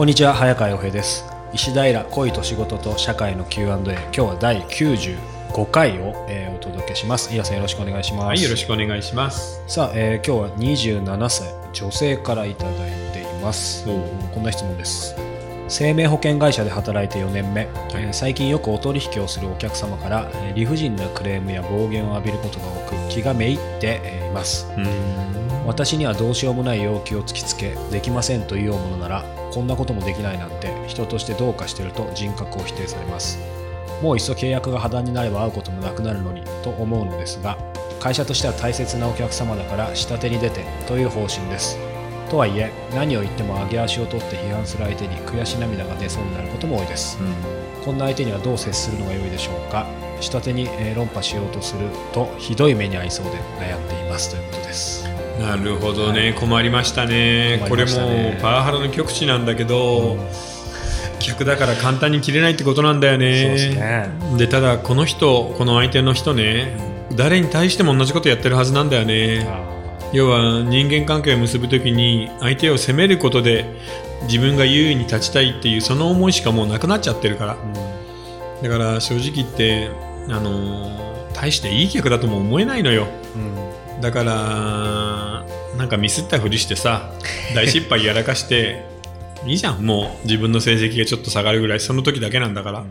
こんにちは早川洋平です。石平恋と仕事と社会の Q&A 今日は第95回を、えーお届けします。井さんよろしくお願いします。はい、よろしくお願いします。さあ、えー今日は27歳女性からいただいています。こんな質問です。生命保険会社で働いて4年目、えー最近よくお取引をするお客様から、えー理不尽なクレームや暴言を浴びることが多く気がめいってえーいます。私にはどうしようもない要求を突きつけできませんというものならこんなこともできないなんて人としてどうかしてると人格を否定されます。もういっそ契約が破談になれば会うこともなくなるのにと思うのですが会社としては大切なお客様だから下手に出てという方針です。とはいえ何を言っても上げ足を取って批判する相手に悔し涙が出そうになることも多いです。こんな相手にはどう接するのが良いでしょうか？下手にえー論破しようとするとひどい目に遭いそうで悩んでいますということですなるほどね、困りましたね。困これもパワハラの極致なんだけど、客だから簡単に切れないってことなんだよね。ですねでただこの人、この相手の人ね、誰に対しても同じことやってるはずなんだよね。要は人間関係を結ぶときに相手を責めることで自分が優位に立ちたいっていうその思いしかもうなくなっちゃってるから。だから正直言って、あのー大していい客だとも思えないのよ。うんだからかミスったふりしてさ大失敗やらかして いいじゃんもう自分の成績がちょっと下がるぐらいその時だけなんだから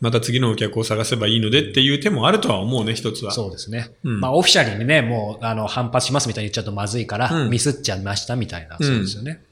また次のお客を探せばいいのでっていう手もあるとは思うね一つは。そうですね。うん。まあ、オフィシャルにね、もう、あの、反発しますみたいに言っちゃうとまずいから、うん。ミスっちゃいましたみたいな、そうですよね。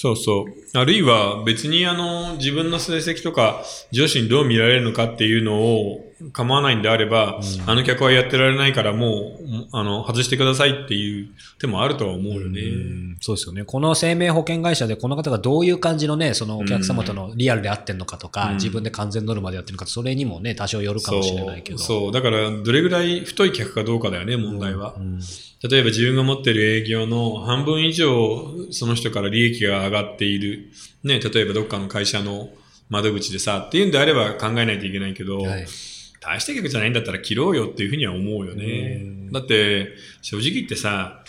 そうそう。あるいは別にあの自分の成績とか上司にどう見られるのかっていうのを構わないんであれば、あの客はやってられないからもうあの外してくださいっていう手もあるとは思うよね、うん。そうですよね。この生命保険会社でこの方がどういう感じのね、そのお客様とのリアルで合ってんのかとか、うん。自分で完全ノルマでやってるのか、それにもね、多少よるかもしれないけど。そう。そう。だからどれぐらい太い客かどうかだよね問題は、うん。例えば自分が持ってる営業の半分以上その人から利益が上がっている、ね、例えばどっかの会社の窓口でさっていうんであれば考えないといけないけど、はい大した客じゃないんだったら切ろうよっていうふうには思うよね。うん。だって正直言ってさ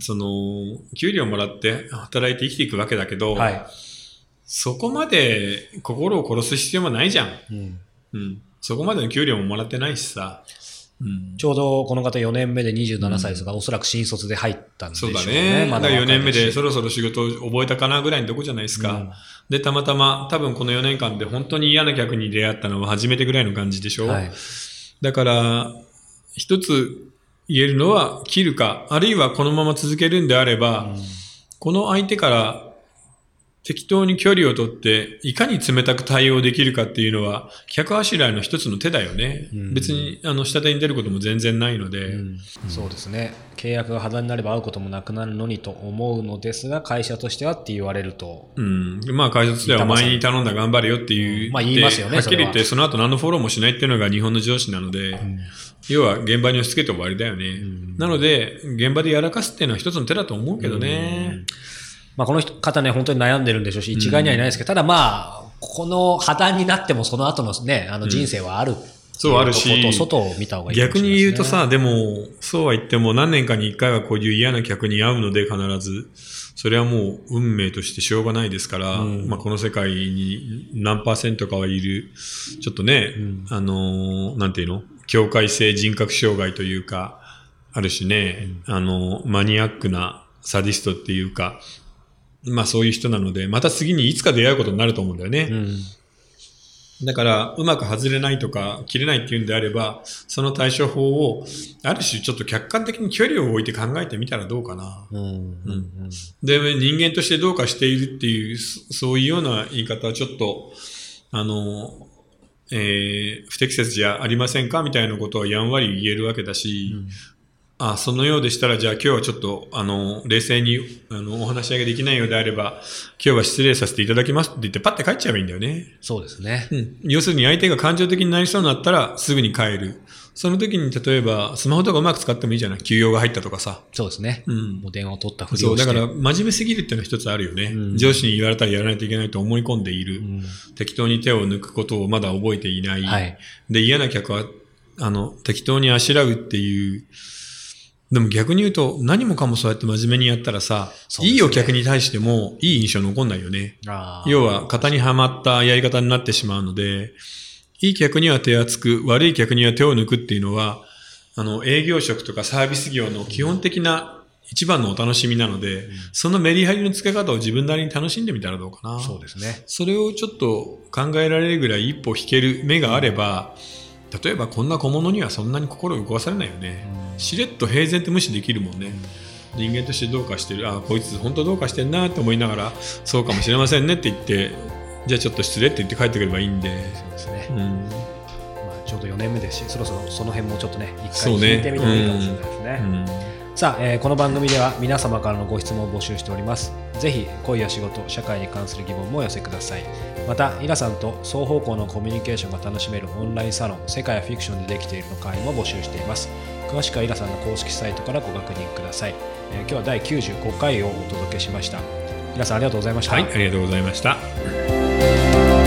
その給料もらって働いて生きていくわけだけど、はい。そこまで心を殺す必要もないじゃん、うん。うん、そこまでの給料ももらってないしさ、うん、ちょうどこの方4年目で27歳ですが、おそらく新卒で入ったんでしょそううね。だね。まだ4年目でそろろそろ仕事を覚えたかなぐらいのとこじゃないですか。で、たまたま多分この4年間で本当に嫌な客に出会ったのは初めてぐらいの感じでしょ。はい。だから、一つ言えるのは切るか、あるいはこのまま続けるんであれば、この相手から適当に距離を取って、いかに冷たく対応できるかっていうのは、客あしらいの一つの手だよね。うん別に、あの、下手に出ることも全然ないので、うんそうですね。契約が破談になれば会うこともなくなるのにと思うのですが、会社としてはって言われると、うん。まあ、会社としてはお前に頼んだ頑張れよっていう。まあ言いますよねはっきり言って、そその後何のフォローもしないっていうのが日本の上司なので、要は現場に押し付けて終わりだよね。なので、現場でやらかすっていうのは一つの手だと思うけどね。まあ、この人方ね、本当に悩んでるんでしょうし、一概にはいないですけど、ただまあ、この破談になってもその後のね、あの人生はある、そうあるしと外を見た方がいい逆に言うとさ、でも、そうは言っても何年かに一回はこういう嫌な客に会うので必ず、それはもう運命としてしょうがないですから、うん。まあこの世界に何パーセントかはいる、ちょっとね、ん。あのーなんていうの？境界性人格障害というか、あるしね、あのマニアックなサディストっていうか、まあそういう人なので、また次にいつか出会うことになると思うんだよね。うん。だから、うまく外れないとか、切れないっていうんであれば、その対処法を、ある種ちょっと客観的に距離を置いて考えてみたらどうかな。うん。うん。で、人間としてどうかしているっていう、そそういうような言い方はちょっと、あの、えー不適切じゃありませんか？みたいなことはやんわり言えるわけだし、あ、そのようでしたら、じゃあ今日はちょっと、あの、冷静に、あの、お話し上げできないようであれば、今日は失礼させていただきますって言って、パッて帰っちゃえばいいんだよね。そうですね。うん、要するに相手が感情的になりそうになったらすぐに帰る。その時に例えばスマホとかうまく使ってもいいじゃない？休養が入ったとかさ。そうですね。うんもう電話を取ったふりそう、をして。だから真面目すぎるっていうのは一つあるよね、うん上司に言われたらやらないといけないと思い込んでいる。うん適当に手を抜くことをまだ覚えていない。はい。で、嫌な客は、あの、適当にあしらうっていう、でも逆に言うと、何もかもそうやって真面目にやったらさ、ねいいお客に対してもいい印象残んないよね。要は、型にはまったやり方になってしまうので、いい客には手厚く、悪い客には手を抜くっていうのは、あの、営業職とかサービス業の基本的な一番のお楽しみなので、そのメリハリの付け方を自分なりに楽しんでみたらどうかな。そうですね。それをちょっと考えられるぐらい一歩引ける目があれば、例えばこんな小物にはそんなに心を動かされないよね。しれっと平然と無視できるもんね。人間としてどうかしてる、あこいつ本当どうかしてんなって思いながら、そうかもしれませんねって言って、じゃあちょっと失礼って言って帰ってくればいいんで。そうですね。うん、まあ、ちょうど4年目ですし、そろそろその辺もちょっとね、一回聞いてみてもいいかもしれないですね。さあ、えーこの番組では皆様からのご質問を募集しております。ぜひ、恋や仕事、社会に関する疑問もお寄せください。また、イラさんと双方向のコミュニケーションが楽しめるオンラインサロン、世界はフィクションでできているの会も募集しています。詳しくはイラさんの公式サイトからご確認ください。えー今日は第95回をお届けしました。イラさん、ありがとうございました。はい、ありがとうございました。